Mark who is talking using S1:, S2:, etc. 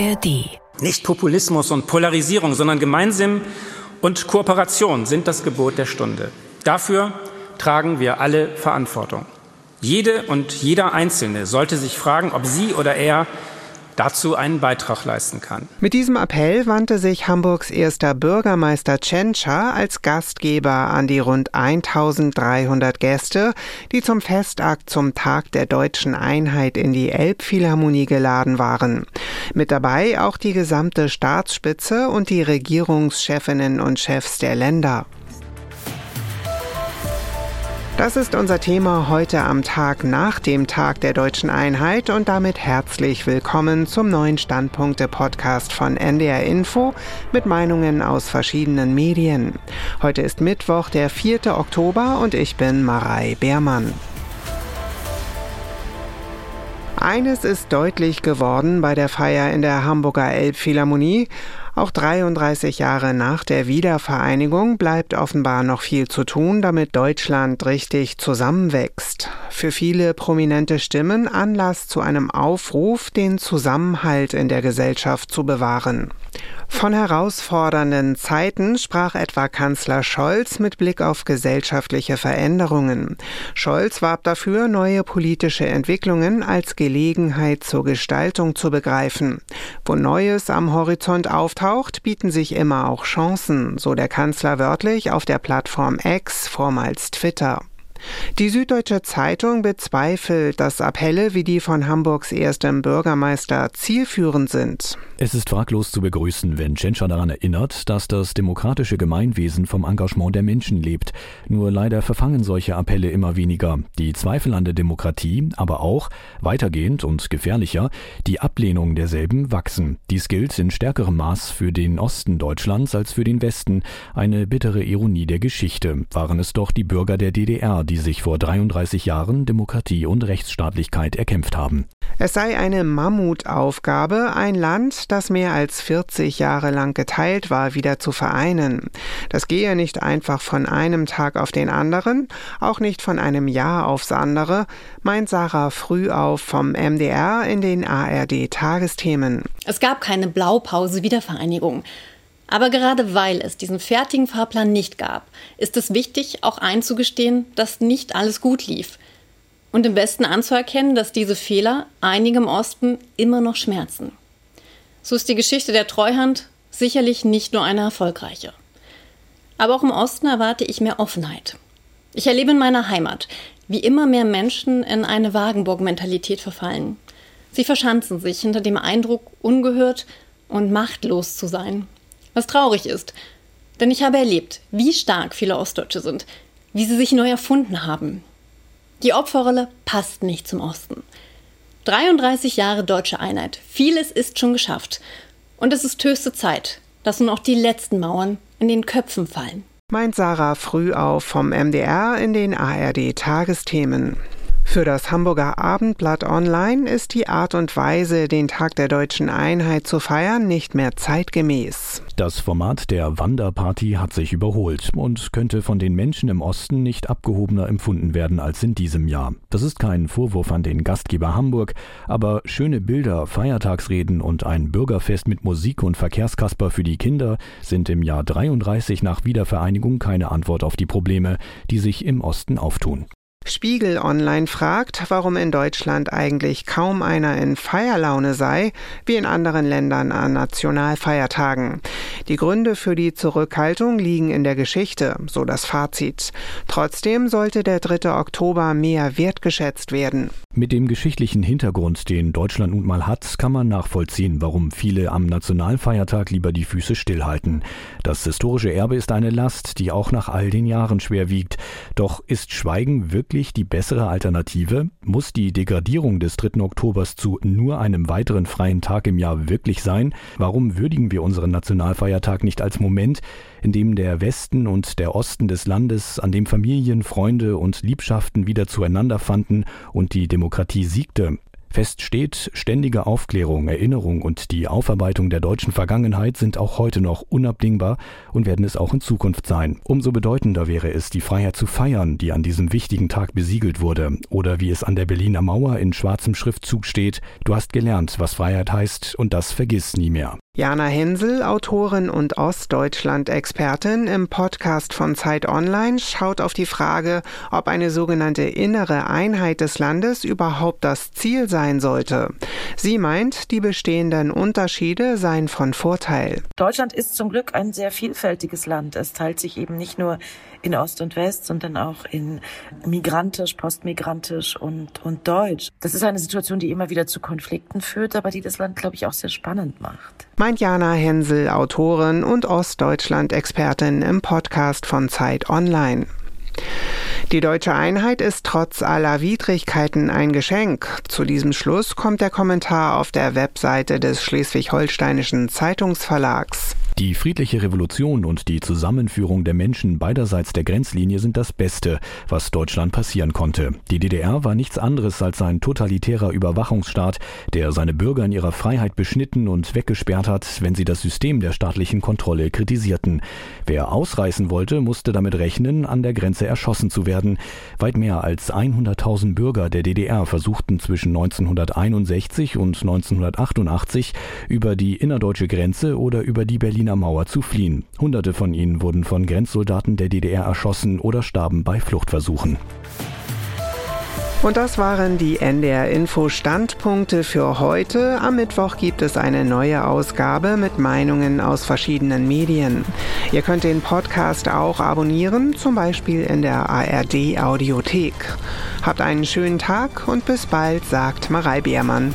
S1: ARD.
S2: Nicht Populismus und Polarisierung, sondern Gemeinsinn und Kooperation sind das Gebot der Stunde. Dafür tragen wir alle Verantwortung. Jede und jeder Einzelne sollte sich fragen, ob sie oder er dazu einen Beitrag leisten kann.
S3: Mit diesem Appell wandte sich Hamburgs erster Bürgermeister Tschentscher als Gastgeber an die rund 1300 Gäste, die zum Festakt zum Tag der deutschen Einheit in die Elbphilharmonie geladen waren. Mit dabei auch die gesamte Staatsspitze und die Regierungschefinnen und Chefs der Länder. Das ist unser Thema heute am Tag nach dem Tag der deutschen Einheit und damit herzlich willkommen zum neuen Standpunkte-Podcast von NDR Info mit Meinungen aus verschiedenen Medien. Heute ist Mittwoch, der 4. Oktober und ich bin Marei Beermann. Eines ist deutlich geworden bei der Feier in der Hamburger Elbphilharmonie. Auch 33 Jahre nach der Wiedervereinigung bleibt offenbar noch viel zu tun, damit Deutschland richtig zusammenwächst. Für viele prominente Stimmen Anlass zu einem Aufruf, den Zusammenhalt in der Gesellschaft zu bewahren. Von herausfordernden Zeiten sprach etwa Kanzler Scholz mit Blick auf gesellschaftliche Veränderungen. Scholz warb dafür, neue politische Entwicklungen als Gelegenheit zur Gestaltung zu begreifen. Wo Neues am Horizont auftaucht, bieten sich immer auch Chancen, so der Kanzler wörtlich auf der Plattform X, vormals Twitter. Die Süddeutsche Zeitung bezweifelt, dass Appelle wie die von Hamburgs erstem Bürgermeister zielführend sind.
S4: Es ist fraglos zu begrüßen, wenn Tschentscher daran erinnert, dass das demokratische Gemeinwesen vom Engagement der Menschen lebt. Nur leider verfangen solche Appelle immer weniger. Die Zweifel an der Demokratie, aber auch, weitergehend und gefährlicher, die Ablehnung derselben wachsen. Dies gilt in stärkerem Maß für den Osten Deutschlands als für den Westen. Eine bittere Ironie der Geschichte. Waren es doch die Bürger der DDR, die sich vor 33 Jahren Demokratie und Rechtsstaatlichkeit erkämpft haben.
S3: Es sei eine Mammutaufgabe, ein Land, das mehr als 40 Jahre lang geteilt war, wieder zu vereinen. Das gehe nicht einfach von einem Tag auf den anderen, auch nicht von einem Jahr aufs andere, meint Sarah Frühauf vom MDR in den ARD Tagesthemen.
S5: Es gab keine Blaupause Wiedervereinigung. Aber gerade weil es diesen fertigen Fahrplan nicht gab, ist es wichtig, auch einzugestehen, dass nicht alles gut lief. Und im Westen anzuerkennen, dass diese Fehler einigem Osten immer noch schmerzen. So ist die Geschichte der Treuhand sicherlich nicht nur eine erfolgreiche. Aber auch im Osten erwarte ich mehr Offenheit. Ich erlebe in meiner Heimat, wie immer mehr Menschen in eine Wagenburg-Mentalität verfallen. Sie verschanzen sich hinter dem Eindruck, ungehört und machtlos zu sein was traurig ist. Denn ich habe erlebt, wie stark viele Ostdeutsche sind, wie sie sich neu erfunden haben. Die Opferrolle passt nicht zum Osten. 33 Jahre deutsche Einheit, vieles ist schon geschafft. Und es ist höchste Zeit, dass nun auch die letzten Mauern in den Köpfen fallen.
S3: Meint Sarah Frühauf vom MDR in den ARD Tagesthemen. Für das Hamburger Abendblatt Online ist die Art und Weise, den Tag der deutschen Einheit zu feiern, nicht mehr zeitgemäß.
S4: Das Format der Wanderparty hat sich überholt und könnte von den Menschen im Osten nicht abgehobener empfunden werden als in diesem Jahr. Das ist kein Vorwurf an den Gastgeber Hamburg, aber schöne Bilder, Feiertagsreden und ein Bürgerfest mit Musik und Verkehrskasper für die Kinder sind im Jahr 33 nach Wiedervereinigung keine Antwort auf die Probleme, die sich im Osten auftun.
S3: Spiegel Online fragt, warum in Deutschland eigentlich kaum einer in Feierlaune sei, wie in anderen Ländern an Nationalfeiertagen. Die Gründe für die Zurückhaltung liegen in der Geschichte, so das Fazit. Trotzdem sollte der 3. Oktober mehr wertgeschätzt werden.
S4: Mit dem geschichtlichen Hintergrund, den Deutschland nun mal hat, kann man nachvollziehen, warum viele am Nationalfeiertag lieber die Füße stillhalten. Das historische Erbe ist eine Last, die auch nach all den Jahren schwer wiegt. Doch ist Schweigen wirklich wirklich die bessere Alternative? Muss die Degradierung des 3. Oktobers zu nur einem weiteren freien Tag im Jahr wirklich sein? Warum würdigen wir unseren Nationalfeiertag nicht als Moment, in dem der Westen und der Osten des Landes, an dem Familien, Freunde und Liebschaften wieder zueinander fanden und die Demokratie siegte? Fest steht, ständige Aufklärung, Erinnerung und die Aufarbeitung der deutschen Vergangenheit sind auch heute noch unabdingbar und werden es auch in Zukunft sein. Umso bedeutender wäre es, die Freiheit zu feiern, die an diesem wichtigen Tag besiegelt wurde. Oder wie es an der Berliner Mauer in schwarzem Schriftzug steht, du hast gelernt, was Freiheit heißt und das vergiss nie mehr.
S3: Jana Hensel, Autorin und Ostdeutschland-Expertin im Podcast von Zeit Online, schaut auf die Frage, ob eine sogenannte innere Einheit des Landes überhaupt das Ziel sein sollte. Sie meint, die bestehenden Unterschiede seien von Vorteil.
S1: Deutschland ist zum Glück ein sehr vielfältiges Land. Es teilt sich eben nicht nur in Ost und West, sondern auch in migrantisch, postmigrantisch und, und deutsch. Das ist eine Situation, die immer wieder zu Konflikten führt, aber die das Land, glaube ich, auch sehr spannend macht
S3: meint Jana Hensel, Autorin und Ostdeutschland-Expertin im Podcast von Zeit Online. Die deutsche Einheit ist trotz aller Widrigkeiten ein Geschenk. Zu diesem Schluss kommt der Kommentar auf der Webseite des Schleswig-Holsteinischen Zeitungsverlags.
S4: Die friedliche Revolution und die Zusammenführung der Menschen beiderseits der Grenzlinie sind das Beste, was Deutschland passieren konnte. Die DDR war nichts anderes als ein totalitärer Überwachungsstaat, der seine Bürger in ihrer Freiheit beschnitten und weggesperrt hat, wenn sie das System der staatlichen Kontrolle kritisierten. Wer ausreißen wollte, musste damit rechnen, an der Grenze erschossen zu werden. Weit mehr als 100.000 Bürger der DDR versuchten zwischen 1961 und 1988 über die innerdeutsche Grenze oder über die Berliner Berliner Mauer zu fliehen. Hunderte von ihnen wurden von Grenzsoldaten der DDR erschossen oder starben bei Fluchtversuchen.
S3: Und das waren die NDR Info Standpunkte für heute. Am Mittwoch gibt es eine neue Ausgabe mit Meinungen aus verschiedenen Medien. Ihr könnt den Podcast auch abonnieren, zum Beispiel in der ARD Audiothek. Habt einen schönen Tag und bis bald, sagt Marei Beermann.